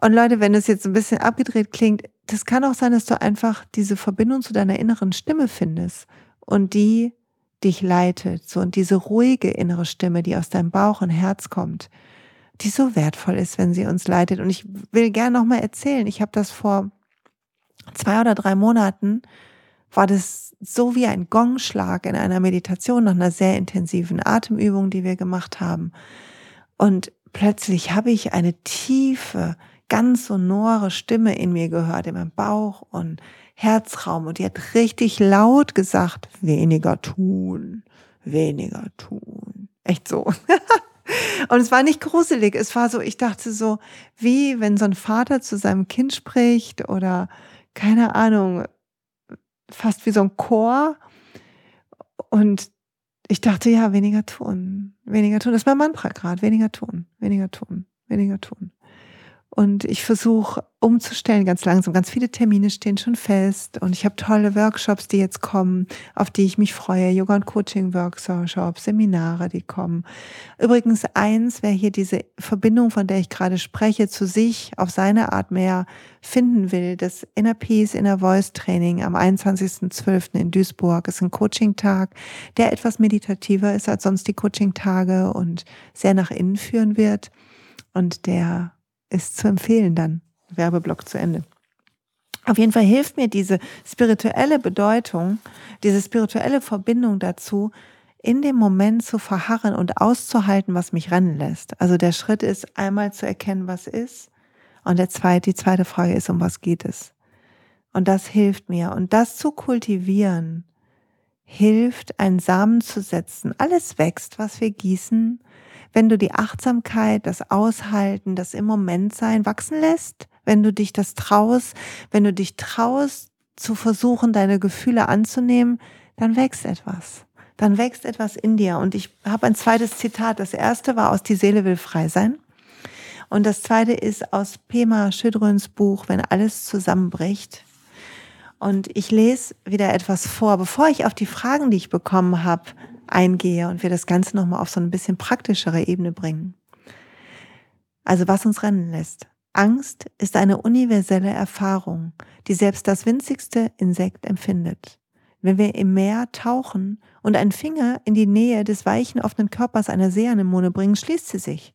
Und Leute, wenn es jetzt ein bisschen abgedreht klingt, das kann auch sein, dass du einfach diese Verbindung zu deiner inneren Stimme findest und die dich leitet, so und diese ruhige innere Stimme, die aus deinem Bauch und Herz kommt, die so wertvoll ist, wenn sie uns leitet. Und ich will gerne noch mal erzählen, ich habe das vor zwei oder drei Monaten war das so wie ein Gongschlag in einer Meditation nach einer sehr intensiven Atemübung, die wir gemacht haben. Und plötzlich habe ich eine tiefe, ganz sonore Stimme in mir gehört, in meinem Bauch und Herzraum und die hat richtig laut gesagt, weniger tun, weniger tun. Echt so. [LAUGHS] und es war nicht gruselig, es war so, ich dachte so, wie wenn so ein Vater zu seinem Kind spricht oder keine Ahnung, fast wie so ein Chor. Und ich dachte, ja, weniger tun, weniger tun. Das ist mein Mantra gerade, weniger tun, weniger tun, weniger tun. Und ich versuche umzustellen ganz langsam. Ganz viele Termine stehen schon fest und ich habe tolle Workshops, die jetzt kommen, auf die ich mich freue. Yoga und Coaching Workshops, Seminare, die kommen. Übrigens eins, wer hier diese Verbindung, von der ich gerade spreche, zu sich auf seine Art mehr finden will, das Inner Peace, Inner Voice Training am 21.12. in Duisburg ist ein Coaching-Tag, der etwas meditativer ist als sonst die Coaching-Tage und sehr nach innen führen wird. Und der ist zu empfehlen dann. Werbeblock zu Ende. Auf jeden Fall hilft mir diese spirituelle Bedeutung, diese spirituelle Verbindung dazu, in dem Moment zu verharren und auszuhalten, was mich rennen lässt. Also der Schritt ist einmal zu erkennen, was ist. Und der zweite, die zweite Frage ist, um was geht es? Und das hilft mir. Und das zu kultivieren, hilft, einen Samen zu setzen. Alles wächst, was wir gießen, wenn du die Achtsamkeit, das Aushalten, das im Moment sein wachsen lässt, wenn du dich das traust, wenn du dich traust zu versuchen, deine Gefühle anzunehmen, dann wächst etwas. Dann wächst etwas in dir. Und ich habe ein zweites Zitat. Das erste war aus Die Seele will frei sein. Und das zweite ist aus Pema Schüdröns Buch, Wenn alles zusammenbricht. Und ich lese wieder etwas vor, bevor ich auf die Fragen, die ich bekommen habe, eingehe und wir das Ganze nochmal auf so ein bisschen praktischere Ebene bringen. Also was uns rennen lässt. Angst ist eine universelle Erfahrung, die selbst das winzigste Insekt empfindet. Wenn wir im Meer tauchen und einen Finger in die Nähe des weichen offenen Körpers einer Seeanemone bringen, schließt sie sich.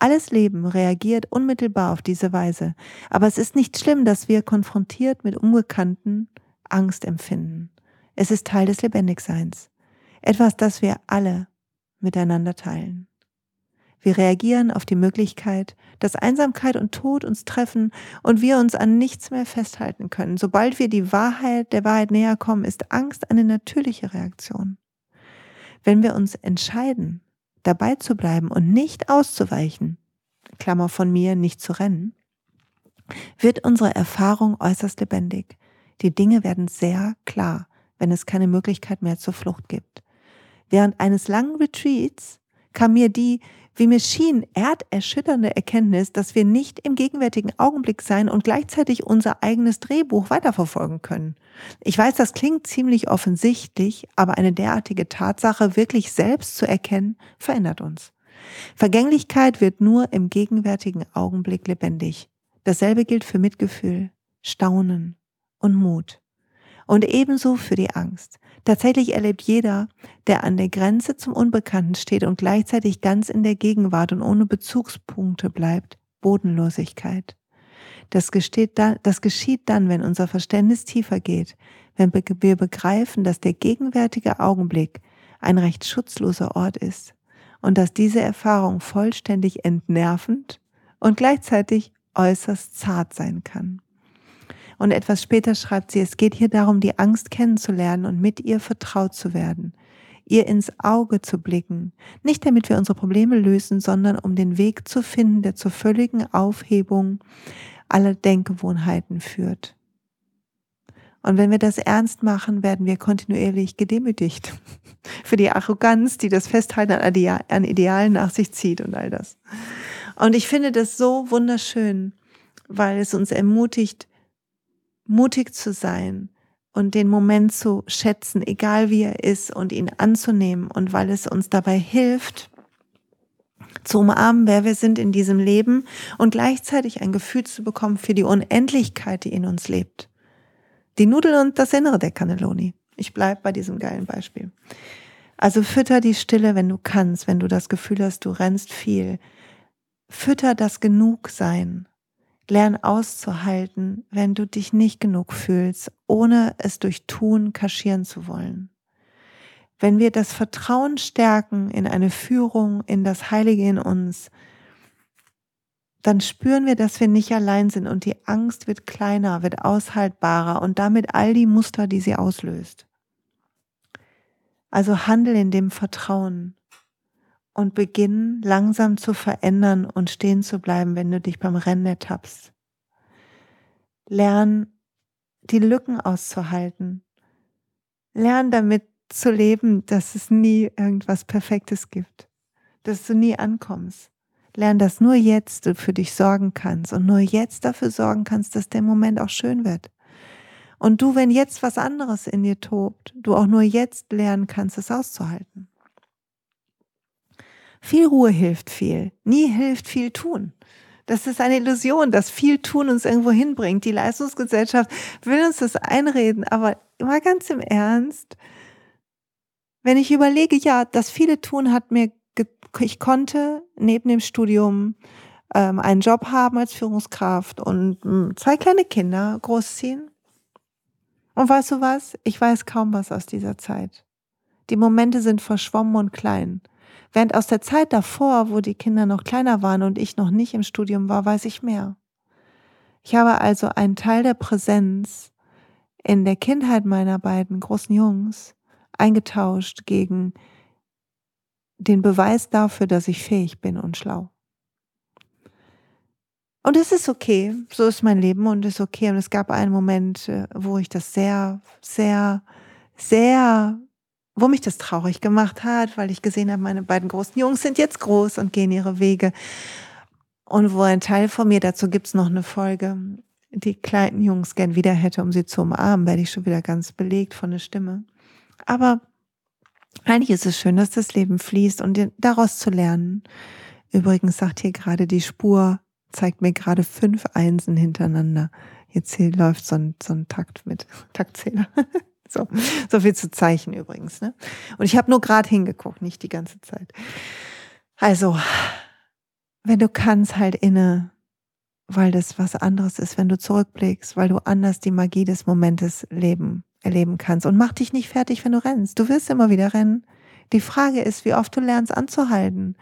Alles Leben reagiert unmittelbar auf diese Weise, aber es ist nicht schlimm, dass wir konfrontiert mit Unbekannten Angst empfinden. Es ist Teil des Lebendigseins. Etwas, das wir alle miteinander teilen. Wir reagieren auf die Möglichkeit, dass Einsamkeit und Tod uns treffen und wir uns an nichts mehr festhalten können. Sobald wir die Wahrheit der Wahrheit näher kommen, ist Angst eine natürliche Reaktion. Wenn wir uns entscheiden, dabei zu bleiben und nicht auszuweichen, Klammer von mir, nicht zu rennen, wird unsere Erfahrung äußerst lebendig. Die Dinge werden sehr klar, wenn es keine Möglichkeit mehr zur Flucht gibt. Während eines langen Retreats kam mir die, wie mir schien, erderschütternde Erkenntnis, dass wir nicht im gegenwärtigen Augenblick sein und gleichzeitig unser eigenes Drehbuch weiterverfolgen können. Ich weiß, das klingt ziemlich offensichtlich, aber eine derartige Tatsache wirklich selbst zu erkennen, verändert uns. Vergänglichkeit wird nur im gegenwärtigen Augenblick lebendig. Dasselbe gilt für Mitgefühl, Staunen und Mut. Und ebenso für die Angst. Tatsächlich erlebt jeder, der an der Grenze zum Unbekannten steht und gleichzeitig ganz in der Gegenwart und ohne Bezugspunkte bleibt, Bodenlosigkeit. Das, dann, das geschieht dann, wenn unser Verständnis tiefer geht, wenn wir begreifen, dass der gegenwärtige Augenblick ein recht schutzloser Ort ist und dass diese Erfahrung vollständig entnervend und gleichzeitig äußerst zart sein kann. Und etwas später schreibt sie, es geht hier darum, die Angst kennenzulernen und mit ihr vertraut zu werden, ihr ins Auge zu blicken, nicht damit wir unsere Probleme lösen, sondern um den Weg zu finden, der zur völligen Aufhebung aller Denkgewohnheiten führt. Und wenn wir das ernst machen, werden wir kontinuierlich gedemütigt [LAUGHS] für die Arroganz, die das Festhalten an Idealen nach sich zieht und all das. Und ich finde das so wunderschön, weil es uns ermutigt, mutig zu sein und den Moment zu schätzen, egal wie er ist, und ihn anzunehmen und weil es uns dabei hilft, zu umarmen, wer wir sind in diesem Leben und gleichzeitig ein Gefühl zu bekommen für die Unendlichkeit, die in uns lebt. Die Nudel und das Innere der Cannelloni. Ich bleib bei diesem geilen Beispiel. Also fütter die Stille, wenn du kannst, wenn du das Gefühl hast, du rennst viel. Fütter das Genugsein Lern auszuhalten, wenn du dich nicht genug fühlst, ohne es durch Tun kaschieren zu wollen. Wenn wir das Vertrauen stärken in eine Führung, in das Heilige in uns, dann spüren wir, dass wir nicht allein sind und die Angst wird kleiner, wird aushaltbarer und damit all die Muster, die sie auslöst. Also handel in dem Vertrauen und beginn langsam zu verändern und stehen zu bleiben, wenn du dich beim Rennen ertappst. Lern die Lücken auszuhalten. Lern damit zu leben, dass es nie irgendwas Perfektes gibt, dass du nie ankommst. Lern, dass nur jetzt du für dich sorgen kannst und nur jetzt dafür sorgen kannst, dass der Moment auch schön wird. Und du, wenn jetzt was anderes in dir tobt, du auch nur jetzt lernen kannst, es auszuhalten. Viel Ruhe hilft viel. Nie hilft viel tun. Das ist eine Illusion, dass viel tun uns irgendwo hinbringt. Die Leistungsgesellschaft will uns das einreden, aber mal ganz im Ernst, wenn ich überlege, ja, das viele tun hat mir, ich konnte neben dem Studium ähm, einen Job haben als Führungskraft und mh, hm, zwei kleine Kinder großziehen. Und weißt du was? Ich weiß kaum was aus dieser Zeit. Die Momente sind verschwommen und klein. Während aus der Zeit davor, wo die Kinder noch kleiner waren und ich noch nicht im Studium war, weiß ich mehr. Ich habe also einen Teil der Präsenz in der Kindheit meiner beiden großen Jungs eingetauscht gegen den Beweis dafür, dass ich fähig bin und schlau. Und es ist okay, so ist mein Leben und es ist okay. Und es gab einen Moment, äh, wo ich das sehr, sehr, sehr wo mich das traurig gemacht hat, weil ich gesehen habe, meine beiden großen Jungs sind jetzt groß und gehen ihre Wege. Und wo ein Teil von mir, dazu gibt's noch eine Folge, die kleinen Jungs gern wieder hätte, um sie zu umarmen, werde ich schon wieder ganz belegt von der Stimme. Aber eigentlich ist es schön, dass das Leben fließt und daraus zu lernen. Übrigens sagt hier gerade die Spur, zeigt mir gerade fünf Einsen hintereinander. Jetzt hier läuft so ein, so ein Takt mit, Taktzähler. [LAUGHS] [LAUGHS] So, so viel zu Zeichen übrigens. Ne? Und ich habe nur gerade hingeguckt, nicht die ganze Zeit. Also, wenn du kannst, halt inne, weil das was anderes ist, wenn du zurückblickst, weil du anders die Magie des Momentes leben, erleben kannst. Und mach dich nicht fertig, wenn du rennst. Du wirst immer wieder rennen. Die Frage ist, wie oft du lernst anzuhalten.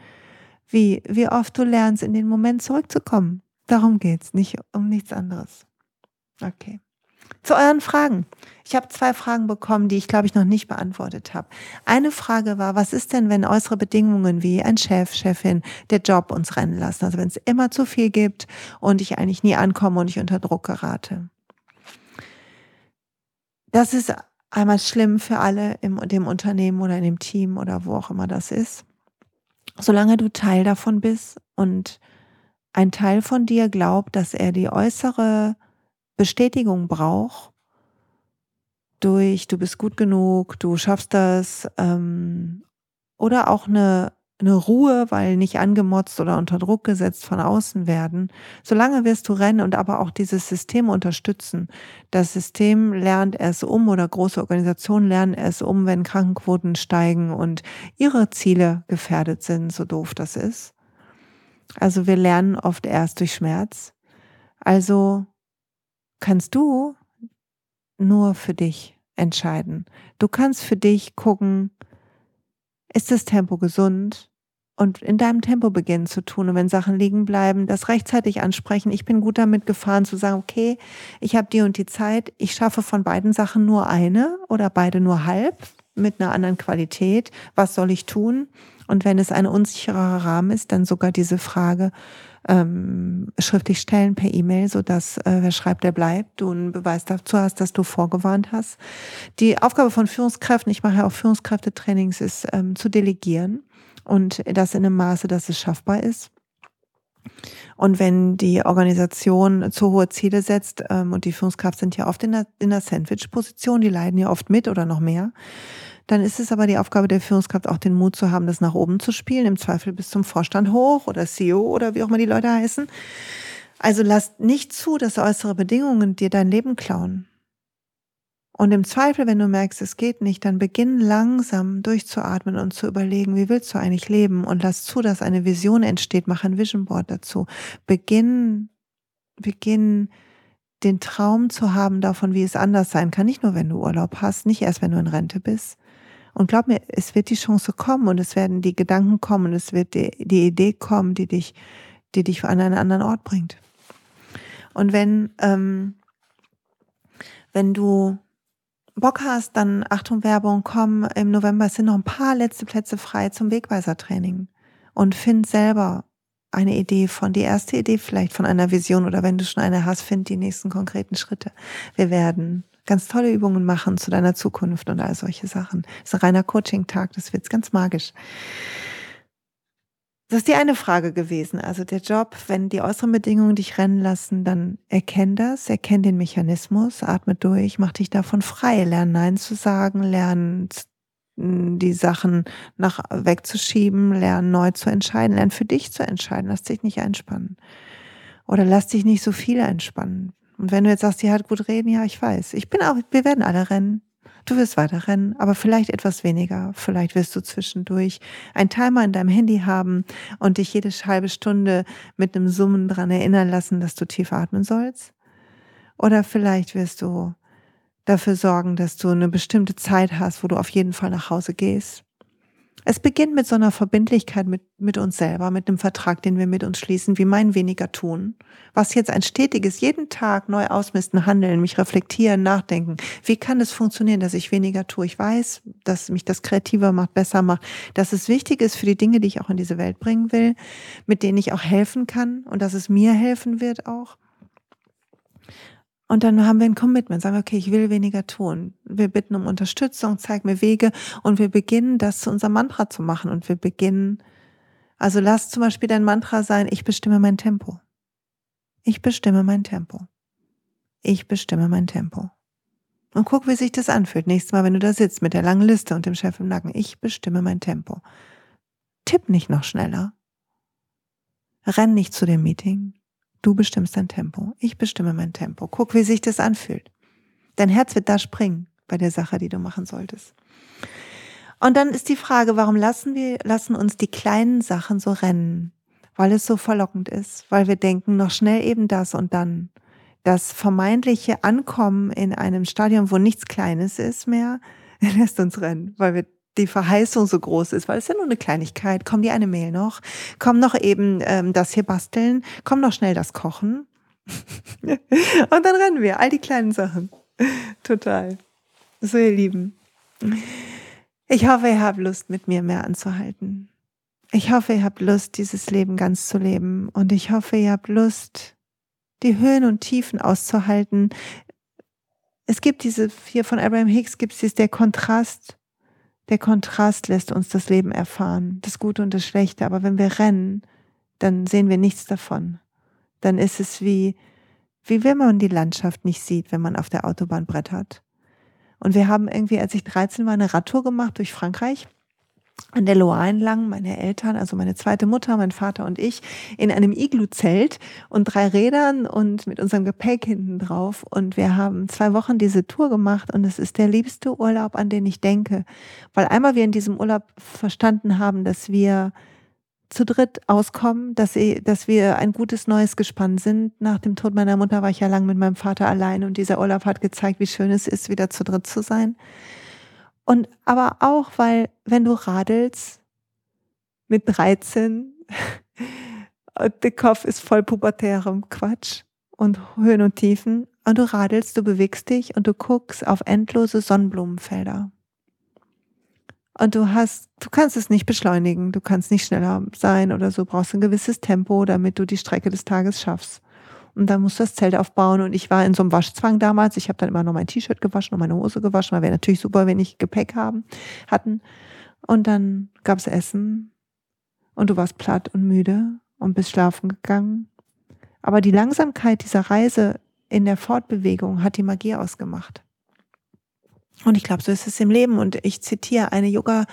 Wie, wie oft du lernst, in den Moment zurückzukommen. Darum geht's, nicht um nichts anderes. Okay. Zu euren Fragen. Ich habe zwei Fragen bekommen, die ich glaube ich noch nicht beantwortet habe. Eine Frage war, was ist denn, wenn äußere Bedingungen wie ein Chef, Chefin, der Job uns rennen lassen? Also wenn es immer zu viel gibt und ich eigentlich nie ankomme und ich unter Druck gerate. Das ist einmal schlimm für alle im dem Unternehmen oder in dem Team oder wo auch immer das ist. Solange du Teil davon bist und ein Teil von dir glaubt, dass er die äußere Bestätigung braucht, durch du bist gut genug, du schaffst das, ähm, oder auch eine, eine Ruhe, weil nicht angemotzt oder unter Druck gesetzt von außen werden. Solange wirst du rennen und aber auch dieses System unterstützen. Das System lernt es um oder große Organisationen lernen es um, wenn Krankenquoten steigen und ihre Ziele gefährdet sind, so doof das ist. Also wir lernen oft erst durch Schmerz. Also kannst du nur für dich entscheiden. Du kannst für dich gucken, ist das Tempo gesund? Und in deinem Tempo beginnen zu tun. Und wenn Sachen liegen bleiben, das rechtzeitig ansprechen. Ich bin gut damit gefahren zu sagen, okay, ich habe die und die Zeit. Ich schaffe von beiden Sachen nur eine oder beide nur halb mit einer anderen Qualität. Was soll ich tun? Und wenn es ein unsicherer Rahmen ist, dann sogar diese Frage, ähm, schriftlich stellen per E-Mail, so dass äh, wer schreibt, der bleibt, du einen Beweis dazu hast, dass du vorgewarnt hast. Die Aufgabe von Führungskräften, ich mache ja auch Führungskräftetrainings, ist ähm, zu delegieren und das in einem Maße, dass es schaffbar ist. Und wenn die Organisation zu hohe Ziele setzt, ähm, und die Führungskraft sind ja oft in der, in der Sandwich-Position, die leiden ja oft mit oder noch mehr, dann ist es aber die Aufgabe der Führungskraft auch den Mut zu haben, das nach oben zu spielen, im Zweifel bis zum Vorstand hoch oder CEO oder wie auch immer die Leute heißen. Also lasst nicht zu, dass äußere Bedingungen dir dein Leben klauen. Und im Zweifel, wenn du merkst, es geht nicht, dann beginn langsam durchzuatmen und zu überlegen, wie willst du eigentlich leben und lass zu, dass eine Vision entsteht, mach ein Vision Board dazu. Beginn, beginn den Traum zu haben davon, wie es anders sein kann, nicht nur wenn du Urlaub hast, nicht erst wenn du in Rente bist, und glaub mir, es wird die Chance kommen und es werden die Gedanken kommen, es wird die, die Idee kommen, die dich, die dich an einen anderen Ort bringt. Und wenn, ähm, wenn du Bock hast, dann Achtung Werbung, komm im November, es sind noch ein paar letzte Plätze frei zum Wegweisertraining und find selber eine Idee von, die erste Idee vielleicht von einer Vision oder wenn du schon eine hast, find die nächsten konkreten Schritte. Wir werden ganz tolle Übungen machen zu deiner Zukunft und all solche Sachen. Das ist ein reiner Coaching-Tag, das wird ganz magisch. Das ist die eine Frage gewesen. Also der Job, wenn die äußeren Bedingungen dich rennen lassen, dann erkenn das, erkenn den Mechanismus, atme durch, mach dich davon frei, lern Nein zu sagen, lern die Sachen nach wegzuschieben, lern neu zu entscheiden, lern für dich zu entscheiden, lass dich nicht einspannen. Oder lass dich nicht so viel einspannen. Und wenn du jetzt sagst, die hat gut reden, ja, ich weiß. Ich bin auch, wir werden alle rennen. Du wirst weiter rennen, aber vielleicht etwas weniger. Vielleicht wirst du zwischendurch ein Timer in deinem Handy haben und dich jede halbe Stunde mit einem Summen dran erinnern lassen, dass du tief atmen sollst. Oder vielleicht wirst du dafür sorgen, dass du eine bestimmte Zeit hast, wo du auf jeden Fall nach Hause gehst es beginnt mit so einer Verbindlichkeit mit, mit uns selber, mit einem Vertrag, den wir mit uns schließen, wie mein weniger tun. Was jetzt ein stetiges, jeden Tag neu ausmisten, handeln, mich reflektieren, nachdenken. Wie kann es funktionieren, dass ich weniger tue? Ich weiß, dass mich das kreativer macht, besser macht, dass es wichtig ist für die Dinge, die ich auch in diese Welt bringen will, mit denen ich auch helfen kann und dass es mir helfen wird auch. Und dann haben wir ein Commitment, sagen wir, okay, ich will weniger tun. Wir bitten um Unterstützung, zeig mir Wege und wir beginnen, das zu unserem Mantra zu machen und wir beginnen, also lass zum Beispiel dein Mantra sein, ich bestimme mein Tempo. Ich bestimme mein Tempo. Ich bestimme mein Tempo. Und guck, wie sich das anfühlt. Nächstes Mal, wenn du da sitzt mit der langen Liste und dem Chef im Nacken. Ich bestimme mein Tempo. Tipp nicht noch schneller. Renn nicht zu dem Meeting. Du bestimmst dein Tempo. Ich bestimme mein Tempo. Guck, wie sich das anfühlt. Dein Herz wird da springen bei der Sache, die du machen solltest. Und dann ist die Frage, warum lassen wir, lassen uns die kleinen Sachen so rennen? Weil es so verlockend ist, weil wir denken, noch schnell eben das und dann. Das vermeintliche Ankommen in einem Stadion, wo nichts Kleines ist mehr, [LAUGHS] lässt uns rennen, weil wir die Verheißung so groß ist, weil es ja nur eine Kleinigkeit. Komm die eine Mail noch, komm noch eben ähm, das hier basteln, komm noch schnell das kochen. [LAUGHS] und dann rennen wir, all die kleinen Sachen. Total. So, ihr Lieben. Ich hoffe, ihr habt Lust, mit mir mehr anzuhalten. Ich hoffe, ihr habt Lust, dieses Leben ganz zu leben. Und ich hoffe, ihr habt Lust, die Höhen und Tiefen auszuhalten. Es gibt diese, hier von Abraham Hicks gibt es der Kontrast der Kontrast lässt uns das Leben erfahren, das Gute und das Schlechte. Aber wenn wir rennen, dann sehen wir nichts davon. Dann ist es wie, wie wenn man die Landschaft nicht sieht, wenn man auf der Autobahn brettert. Und wir haben irgendwie, als ich 13 war, eine Radtour gemacht durch Frankreich an der Loire entlang, meine Eltern, also meine zweite Mutter, mein Vater und ich, in einem Iglu-Zelt und drei Rädern und mit unserem Gepäck hinten drauf. Und wir haben zwei Wochen diese Tour gemacht und es ist der liebste Urlaub, an den ich denke. Weil einmal wir in diesem Urlaub verstanden haben, dass wir zu dritt auskommen, dass, dass wir ein gutes neues Gespann sind. Nach dem Tod meiner Mutter war ich ja lang mit meinem Vater allein und dieser Urlaub hat gezeigt, wie schön es ist, wieder zu dritt zu sein. Und aber auch, weil wenn du radelst mit 13, [LAUGHS] der Kopf ist voll pubertärem Quatsch und Höhen und Tiefen und du radelst, du bewegst dich und du guckst auf endlose Sonnenblumenfelder. Und du hast, du kannst es nicht beschleunigen, du kannst nicht schneller sein oder so, brauchst ein gewisses Tempo, damit du die Strecke des Tages schaffst. Und dann musst du das Zelt aufbauen. Und ich war in so einem Waschzwang damals. Ich habe dann immer noch mein T-Shirt gewaschen und meine Hose gewaschen, weil wir natürlich super wenig Gepäck haben, hatten. Und dann gab's Essen. Und du warst platt und müde und bist schlafen gegangen. Aber die Langsamkeit dieser Reise in der Fortbewegung hat die Magie ausgemacht. Und ich glaube, so ist es im Leben. Und ich zitiere eine Yoga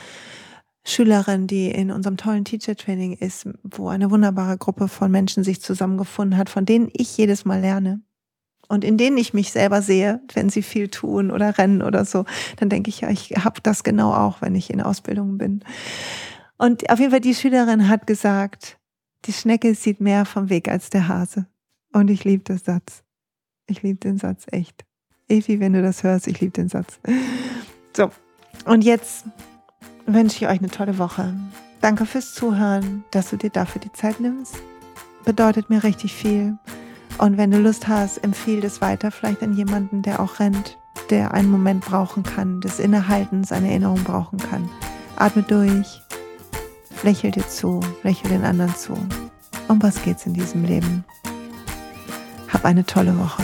Schülerin, die in unserem tollen Teacher Training ist, wo eine wunderbare Gruppe von Menschen sich zusammengefunden hat, von denen ich jedes Mal lerne. Und in denen ich mich selber sehe, wenn sie viel tun oder rennen oder so, dann denke ich, ja, ich habe das genau auch, wenn ich in Ausbildung bin. Und auf jeden Fall, die Schülerin hat gesagt, die Schnecke sieht mehr vom Weg als der Hase. Und ich liebe den Satz. Ich liebe den Satz echt. Evi, wenn du das hörst, ich liebe den Satz. So, und jetzt wünsche ich euch eine tolle Woche. Danke fürs Zuhören, dass du dir dafür die Zeit nimmst. bedeutet mir richtig viel. Und wenn du Lust hast, empfehle das weiter vielleicht an jemanden, der auch rennt, der einen Moment brauchen kann, des Innehaltens, eine Erinnerung brauchen kann. Atme durch, lächel dir zu, lächel den anderen zu. Um was geht's in diesem Leben? Hab eine tolle Woche.